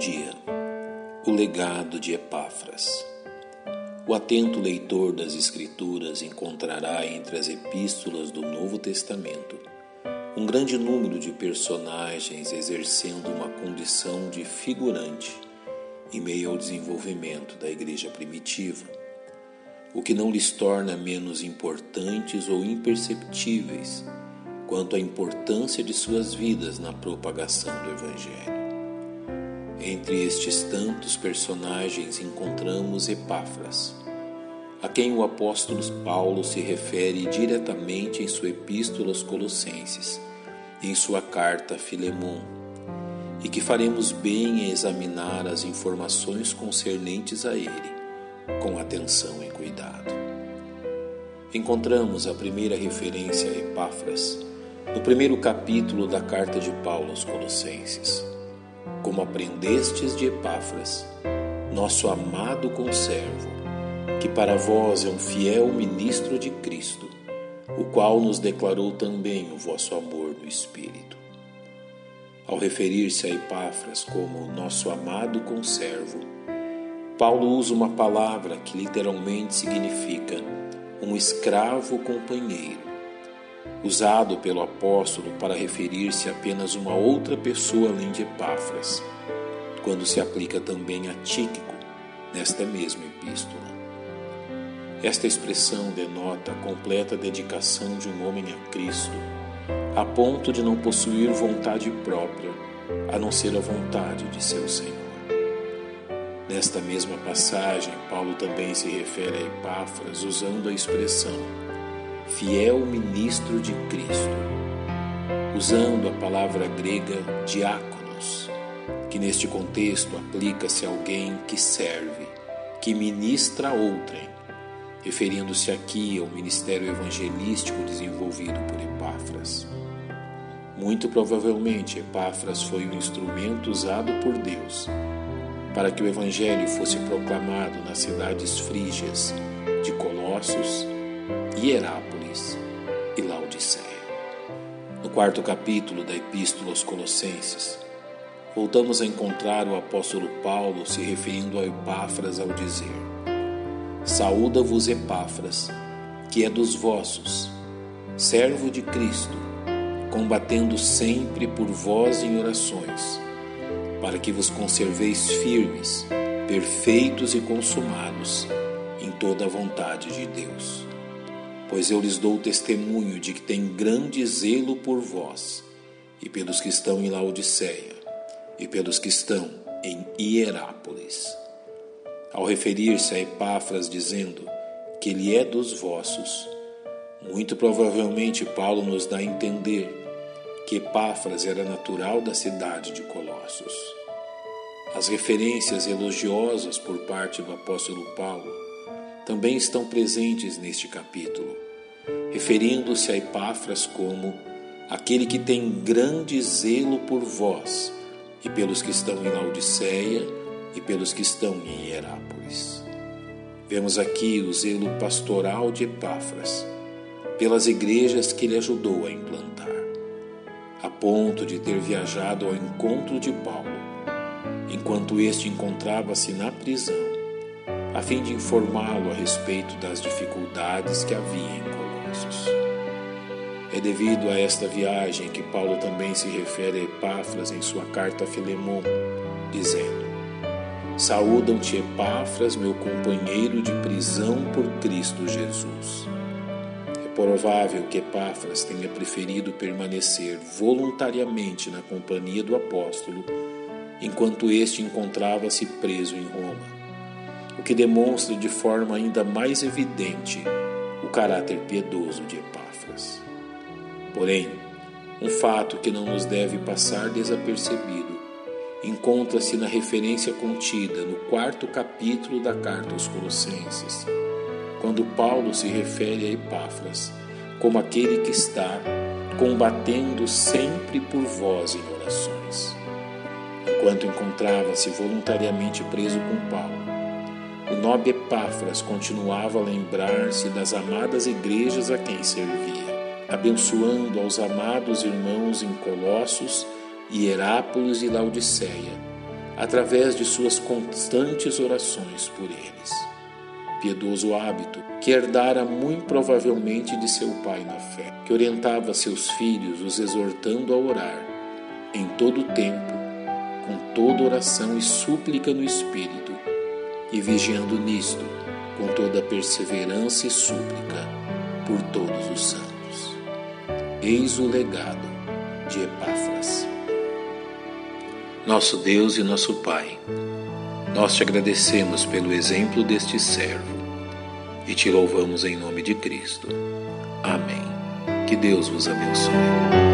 dia, o legado de Epáfras. O atento leitor das Escrituras encontrará entre as epístolas do Novo Testamento um grande número de personagens exercendo uma condição de figurante em meio ao desenvolvimento da igreja primitiva, o que não lhes torna menos importantes ou imperceptíveis quanto à importância de suas vidas na propagação do Evangelho. Entre estes tantos personagens encontramos Epáfras, a quem o apóstolo Paulo se refere diretamente em sua epístola aos Colossenses em sua carta a Filemon, e que faremos bem em examinar as informações concernentes a ele, com atenção e cuidado. Encontramos a primeira referência a Epáfras no primeiro capítulo da carta de Paulo aos Colossenses como aprendestes de Epáfras, nosso amado conservo, que para vós é um fiel ministro de Cristo, o qual nos declarou também o vosso amor no Espírito. Ao referir-se a Epáfras como nosso amado conservo, Paulo usa uma palavra que literalmente significa um escravo companheiro usado pelo apóstolo para referir-se a apenas uma outra pessoa além de Epáfras, quando se aplica também a Tíquico nesta mesma epístola. Esta expressão denota a completa dedicação de um homem a Cristo, a ponto de não possuir vontade própria, a não ser a vontade de seu Senhor. Nesta mesma passagem, Paulo também se refere a Epáfras usando a expressão fiel ministro de Cristo, usando a palavra grega diáconos, que neste contexto aplica-se a alguém que serve, que ministra a outrem, referindo-se aqui ao ministério evangelístico desenvolvido por Epáfras. Muito provavelmente, Epáfras foi o instrumento usado por Deus para que o Evangelho fosse proclamado nas cidades frígias de Colossos e Herápolis e Laodiceia. No quarto capítulo da Epístola aos Colossenses, voltamos a encontrar o apóstolo Paulo se referindo a Epáfras ao dizer: Saúda-vos, Epáfras, que é dos vossos, servo de Cristo, combatendo sempre por vós em orações, para que vos conserveis firmes, perfeitos e consumados em toda a vontade de Deus pois eu lhes dou testemunho de que tem grande zelo por vós, e pelos que estão em Laodiceia, e pelos que estão em Hierápolis. Ao referir-se a Epáfras dizendo que ele é dos vossos, muito provavelmente Paulo nos dá a entender que Epáfras era natural da cidade de Colossos. As referências elogiosas por parte do apóstolo Paulo também estão presentes neste capítulo, referindo-se a Epáfras como aquele que tem grande zelo por vós e pelos que estão em Laodiceia e pelos que estão em Hierápolis. Vemos aqui o zelo pastoral de Epáfras pelas igrejas que ele ajudou a implantar, a ponto de ter viajado ao encontro de Paulo, enquanto este encontrava-se na prisão a fim de informá-lo a respeito das dificuldades que havia em Colossos. É devido a esta viagem que Paulo também se refere a Epáfras em sua carta a Filemon, dizendo: Saúdam-te, Epáfras, meu companheiro de prisão por Cristo Jesus. É provável que Epáfras tenha preferido permanecer voluntariamente na companhia do apóstolo enquanto este encontrava-se preso em Roma o que demonstra de forma ainda mais evidente o caráter piedoso de Epáfras. Porém, um fato que não nos deve passar desapercebido encontra-se na referência contida no quarto capítulo da carta aos Colossenses, quando Paulo se refere a Epáfras como aquele que está combatendo sempre por vós em orações. Enquanto encontrava-se voluntariamente preso com Paulo, o nobre Epáfras continuava a lembrar-se das amadas igrejas a quem servia, abençoando aos amados irmãos em Colossos, Hierápolis e Laodiceia, através de suas constantes orações por eles. Piedoso hábito que herdara muito provavelmente de seu pai na fé, que orientava seus filhos, os exortando a orar em todo o tempo, com toda oração e súplica no Espírito, e vigiando nisto com toda perseverança e súplica por todos os santos. Eis o legado de Epáfras. Nosso Deus e nosso Pai, nós te agradecemos pelo exemplo deste servo e te louvamos em nome de Cristo. Amém. Que Deus vos abençoe.